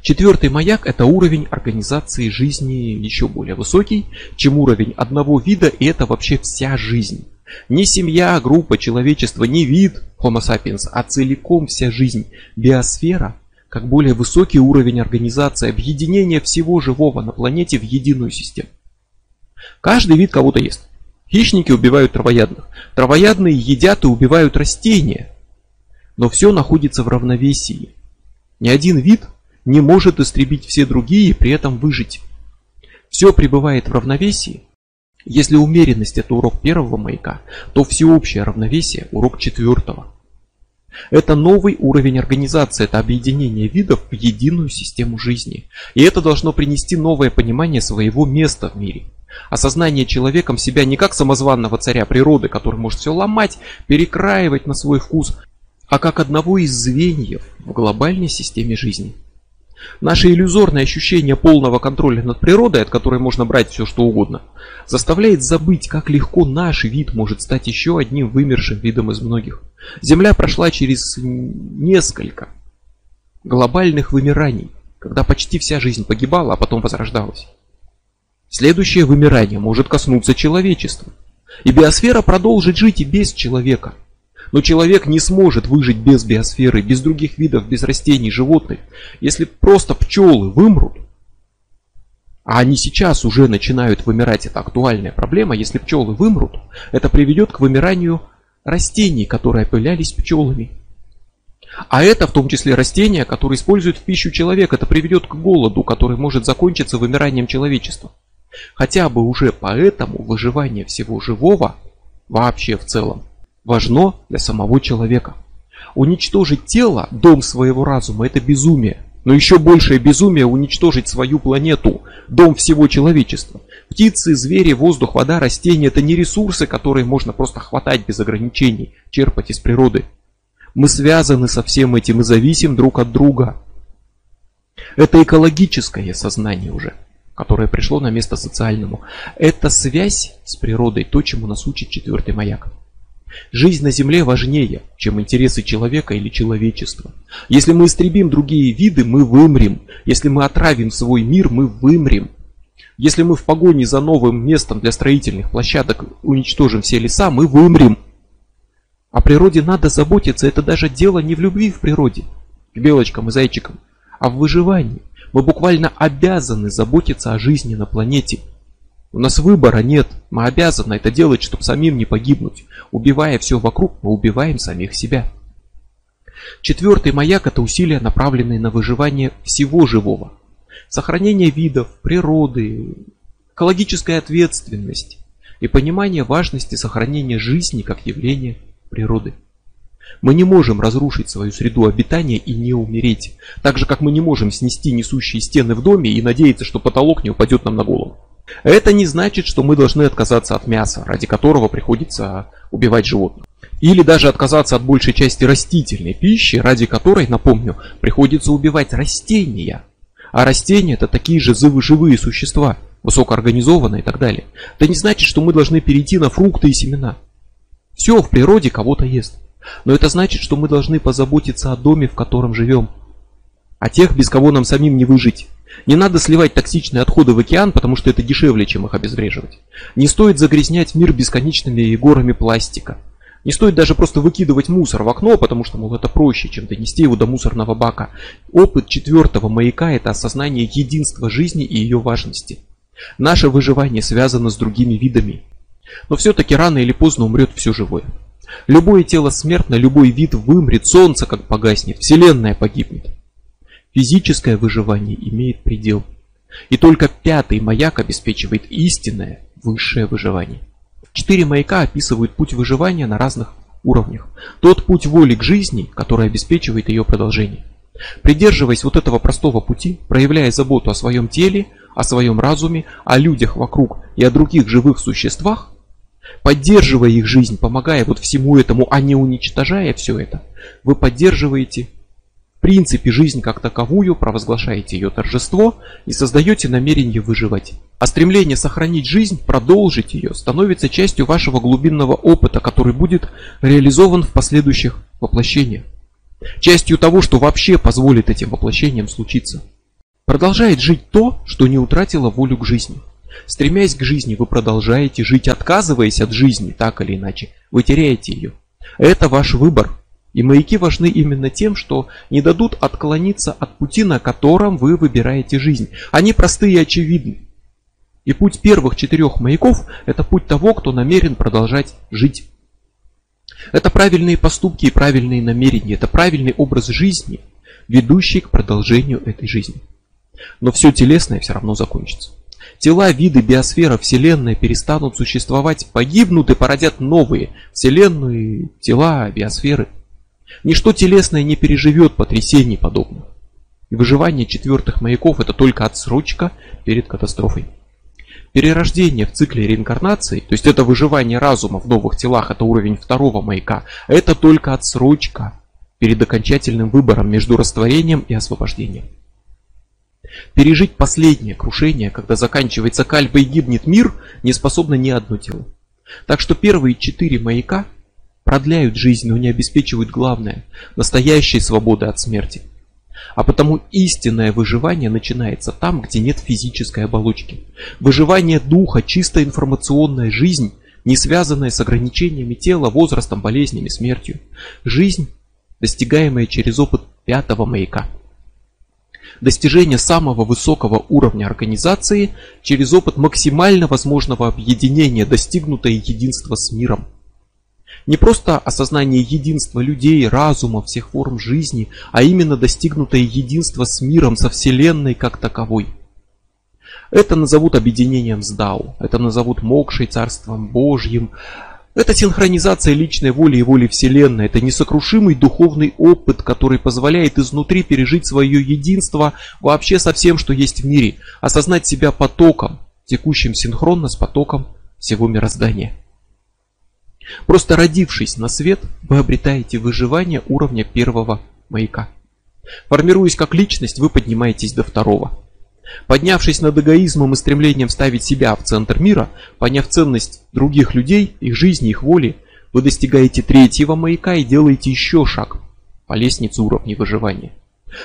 Четвертый маяк – это уровень организации жизни еще более высокий, чем уровень одного вида, и это вообще вся жизнь. Не семья, группа, человечество, не вид Homo sapiens, а целиком вся жизнь. Биосфера как более высокий уровень организации, объединения всего живого на планете в единую систему. Каждый вид кого-то ест. Хищники убивают травоядных. Травоядные едят и убивают растения. Но все находится в равновесии. Ни один вид не может истребить все другие и при этом выжить. Все пребывает в равновесии. Если умеренность это урок первого маяка, то всеобщее равновесие урок четвертого. Это новый уровень организации, это объединение видов в единую систему жизни. И это должно принести новое понимание своего места в мире. Осознание человеком себя не как самозванного царя природы, который может все ломать, перекраивать на свой вкус, а как одного из звеньев в глобальной системе жизни. Наше иллюзорное ощущение полного контроля над природой, от которой можно брать все что угодно, заставляет забыть, как легко наш вид может стать еще одним вымершим видом из многих. Земля прошла через несколько глобальных вымираний, когда почти вся жизнь погибала, а потом возрождалась. Следующее вымирание может коснуться человечества. И биосфера продолжит жить и без человека – но человек не сможет выжить без биосферы, без других видов, без растений, животных. Если просто пчелы вымрут, а они сейчас уже начинают вымирать, это актуальная проблема, если пчелы вымрут, это приведет к вымиранию растений, которые опылялись пчелами. А это в том числе растения, которые используют в пищу человека. Это приведет к голоду, который может закончиться вымиранием человечества. Хотя бы уже поэтому выживание всего живого вообще в целом важно для самого человека. Уничтожить тело, дом своего разума, это безумие. Но еще большее безумие уничтожить свою планету, дом всего человечества. Птицы, звери, воздух, вода, растения – это не ресурсы, которые можно просто хватать без ограничений, черпать из природы. Мы связаны со всем этим и зависим друг от друга. Это экологическое сознание уже, которое пришло на место социальному. Это связь с природой, то, чему нас учит четвертый маяк. Жизнь на Земле важнее, чем интересы человека или человечества. Если мы истребим другие виды, мы вымрем. Если мы отравим свой мир, мы вымрем. Если мы в погоне за новым местом для строительных площадок уничтожим все леса, мы вымрем. О природе надо заботиться, это даже дело не в любви в природе, к белочкам и зайчикам, а в выживании. Мы буквально обязаны заботиться о жизни на планете – у нас выбора нет, мы обязаны это делать, чтобы самим не погибнуть. Убивая все вокруг, мы убиваем самих себя. Четвертый маяк – это усилия, направленные на выживание всего живого. Сохранение видов, природы, экологическая ответственность и понимание важности сохранения жизни как явления природы. Мы не можем разрушить свою среду обитания и не умереть, так же как мы не можем снести несущие стены в доме и надеяться, что потолок не упадет нам на голову. Это не значит, что мы должны отказаться от мяса, ради которого приходится убивать животных. Или даже отказаться от большей части растительной пищи, ради которой, напомню, приходится убивать растения. А растения это такие же живые существа, высокоорганизованные и так далее. Это не значит, что мы должны перейти на фрукты и семена. Все в природе кого-то ест. Но это значит, что мы должны позаботиться о доме, в котором живем. О тех, без кого нам самим не выжить. Не надо сливать токсичные отходы в океан, потому что это дешевле, чем их обезвреживать. Не стоит загрязнять мир бесконечными горами пластика. Не стоит даже просто выкидывать мусор в окно, потому что, мол, это проще, чем донести его до мусорного бака. Опыт четвертого маяка – это осознание единства жизни и ее важности. Наше выживание связано с другими видами. Но все-таки рано или поздно умрет все живое. Любое тело смертно, любой вид вымрет, солнце как погаснет, вселенная погибнет. Физическое выживание имеет предел. И только пятый маяк обеспечивает истинное высшее выживание. Четыре маяка описывают путь выживания на разных уровнях. Тот путь воли к жизни, который обеспечивает ее продолжение. Придерживаясь вот этого простого пути, проявляя заботу о своем теле, о своем разуме, о людях вокруг и о других живых существах, поддерживая их жизнь, помогая вот всему этому, а не уничтожая все это, вы поддерживаете принципе жизнь как таковую, провозглашаете ее торжество и создаете намерение выживать. А стремление сохранить жизнь, продолжить ее, становится частью вашего глубинного опыта, который будет реализован в последующих воплощениях. Частью того, что вообще позволит этим воплощениям случиться. Продолжает жить то, что не утратило волю к жизни. Стремясь к жизни, вы продолжаете жить, отказываясь от жизни, так или иначе, вы теряете ее. Это ваш выбор, и маяки важны именно тем, что не дадут отклониться от пути, на котором вы выбираете жизнь. Они простые и очевидны. И путь первых четырех маяков – это путь того, кто намерен продолжать жить. Это правильные поступки и правильные намерения, это правильный образ жизни, ведущий к продолжению этой жизни. Но все телесное все равно закончится. Тела, виды, биосфера, вселенная перестанут существовать, погибнут и породят новые вселенную, тела, биосферы – Ничто телесное не переживет потрясений подобных. И выживание четвертых маяков это только отсрочка перед катастрофой. Перерождение в цикле реинкарнации, то есть это выживание разума в новых телах, это уровень второго маяка, это только отсрочка перед окончательным выбором между растворением и освобождением. Пережить последнее крушение, когда заканчивается кальба и гибнет мир, не способно ни одно тело. Так что первые четыре маяка продляют жизнь, но не обеспечивают главное – настоящей свободы от смерти. А потому истинное выживание начинается там, где нет физической оболочки. Выживание духа, чисто информационная жизнь, не связанная с ограничениями тела, возрастом, болезнями, смертью. Жизнь, достигаемая через опыт пятого маяка. Достижение самого высокого уровня организации через опыт максимально возможного объединения, достигнутое единство с миром. Не просто осознание единства людей, разума, всех форм жизни, а именно достигнутое единство с миром, со Вселенной как таковой. Это назовут объединением с Дау, это назовут мокшей, царством Божьим. Это синхронизация личной воли и воли Вселенной, это несокрушимый духовный опыт, который позволяет изнутри пережить свое единство вообще со всем, что есть в мире, осознать себя потоком, текущим синхронно с потоком всего мироздания. Просто родившись на свет, вы обретаете выживание уровня первого маяка. Формируясь как личность, вы поднимаетесь до второго. Поднявшись над эгоизмом и стремлением ставить себя в центр мира, поняв ценность других людей, их жизни, их воли, вы достигаете третьего маяка и делаете еще шаг по лестнице уровней выживания.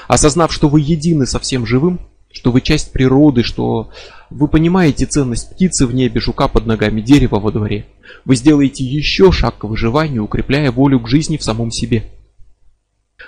Осознав, что вы едины со всем живым, что вы часть природы, что вы понимаете ценность птицы в небе, жука под ногами, дерева во дворе. Вы сделаете еще шаг к выживанию, укрепляя волю к жизни в самом себе.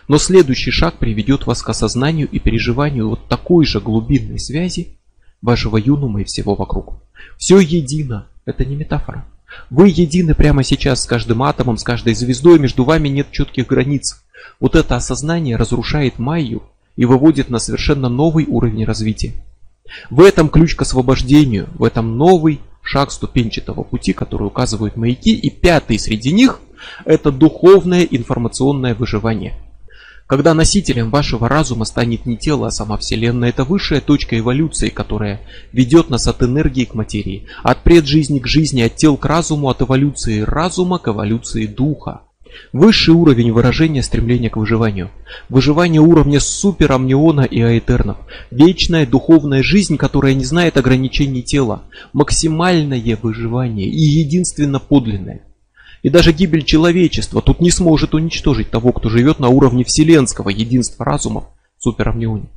Но следующий шаг приведет вас к осознанию и переживанию вот такой же глубинной связи вашего юнума и всего вокруг. Все едино, это не метафора. Вы едины прямо сейчас с каждым атомом, с каждой звездой, между вами нет четких границ. Вот это осознание разрушает майю и выводит на совершенно новый уровень развития. В этом ключ к освобождению, в этом новый шаг ступенчатого пути, который указывают маяки, и пятый среди них – это духовное информационное выживание. Когда носителем вашего разума станет не тело, а сама Вселенная, это высшая точка эволюции, которая ведет нас от энергии к материи, от преджизни к жизни, от тел к разуму, от эволюции разума к эволюции духа. Высший уровень выражения стремления к выживанию. Выживание уровня суперамниона и аэтернов. Вечная духовная жизнь, которая не знает ограничений тела. Максимальное выживание и единственно подлинное. И даже гибель человечества тут не сможет уничтожить того, кто живет на уровне вселенского единства разумов суперамнионе.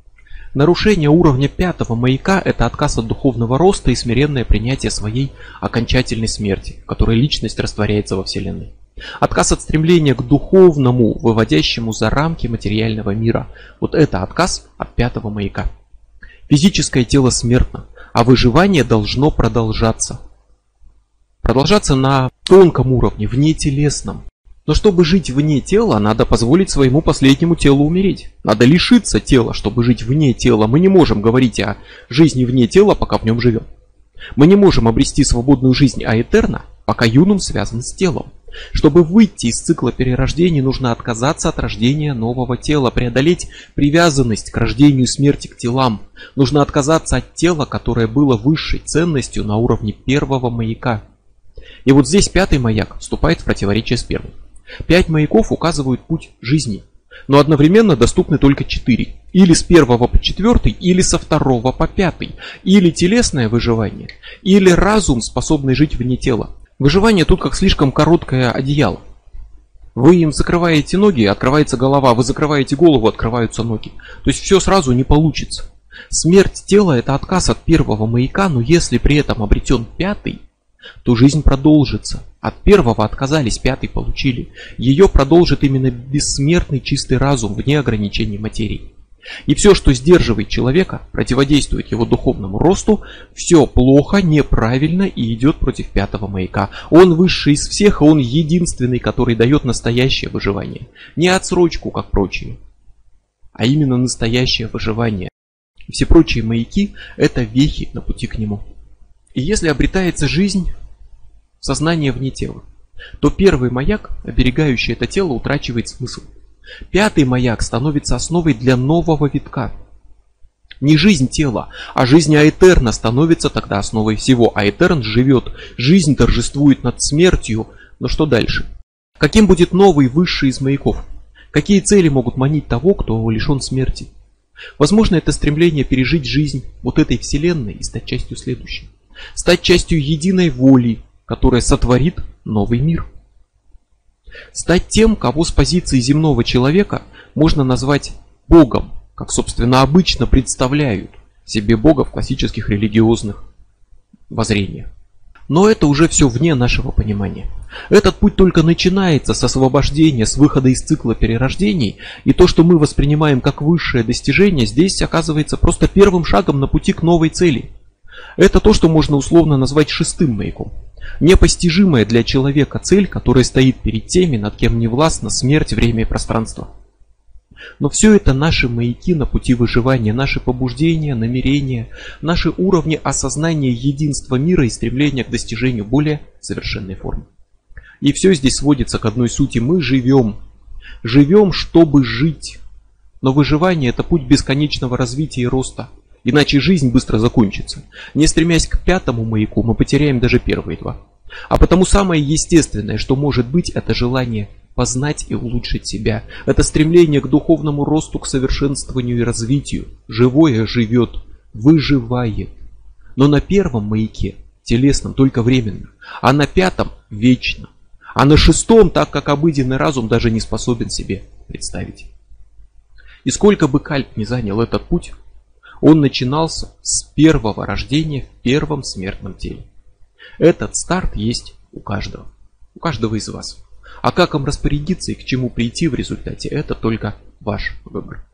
Нарушение уровня пятого маяка – это отказ от духовного роста и смиренное принятие своей окончательной смерти, в которой личность растворяется во Вселенной. Отказ от стремления к духовному, выводящему за рамки материального мира. Вот это отказ от пятого маяка. Физическое тело смертно, а выживание должно продолжаться. Продолжаться на тонком уровне, вне телесном. Но чтобы жить вне тела, надо позволить своему последнему телу умереть. Надо лишиться тела, чтобы жить вне тела. Мы не можем говорить о жизни вне тела, пока в нем живем. Мы не можем обрести свободную жизнь аэтерна, пока юнум связан с телом. Чтобы выйти из цикла перерождений, нужно отказаться от рождения нового тела, преодолеть привязанность к рождению и смерти к телам. Нужно отказаться от тела, которое было высшей ценностью на уровне первого маяка. И вот здесь пятый маяк вступает в противоречие с первым. Пять маяков указывают путь жизни, но одновременно доступны только четыре. Или с первого по четвертый, или со второго по пятый. Или телесное выживание, или разум, способный жить вне тела. Выживание тут как слишком короткое одеяло. Вы им закрываете ноги, открывается голова, вы закрываете голову, открываются ноги. То есть все сразу не получится. Смерть тела это отказ от первого маяка, но если при этом обретен пятый, то жизнь продолжится. От первого отказались, пятый получили. Ее продолжит именно бессмертный чистый разум вне ограничений материи. И все, что сдерживает человека, противодействует его духовному росту, все плохо, неправильно и идет против пятого маяка. Он высший из всех, он единственный, который дает настоящее выживание. Не отсрочку, как прочие, а именно настоящее выживание. Все прочие маяки – это вехи на пути к нему. И если обретается жизнь, сознание вне тела, то первый маяк, оберегающий это тело, утрачивает смысл – Пятый маяк становится основой для нового витка. Не жизнь тела, а жизнь Аэтерна становится тогда основой всего. Аэтерн живет, жизнь торжествует над смертью. Но что дальше? Каким будет новый высший из маяков? Какие цели могут манить того, кто лишен смерти? Возможно, это стремление пережить жизнь вот этой вселенной и стать частью следующей. Стать частью единой воли, которая сотворит новый мир. Стать тем, кого с позиции земного человека можно назвать Богом, как, собственно, обычно представляют себе Бога в классических религиозных воззрениях. Но это уже все вне нашего понимания. Этот путь только начинается с освобождения, с выхода из цикла перерождений, и то, что мы воспринимаем как высшее достижение, здесь оказывается просто первым шагом на пути к новой цели. Это то, что можно условно назвать шестым маяком. Непостижимая для человека цель, которая стоит перед теми, над кем не властна смерть, время и пространство. Но все это наши маяки на пути выживания, наши побуждения, намерения, наши уровни осознания единства мира и стремления к достижению более совершенной формы. И все здесь сводится к одной сути. Мы живем. Живем, чтобы жить. Но выживание это путь бесконечного развития и роста. Иначе жизнь быстро закончится. Не стремясь к пятому маяку, мы потеряем даже первые два. А потому самое естественное, что может быть, это желание познать и улучшить себя. Это стремление к духовному росту, к совершенствованию и развитию. Живое живет, выживает. Но на первом маяке, телесном, только временно, а на пятом вечно. А на шестом, так как обыденный разум даже не способен себе представить. И сколько бы Кальп не занял этот путь, он начинался с первого рождения в первом смертном теле. Этот старт есть у каждого, у каждого из вас. А как им распорядиться и к чему прийти в результате, это только ваш выбор.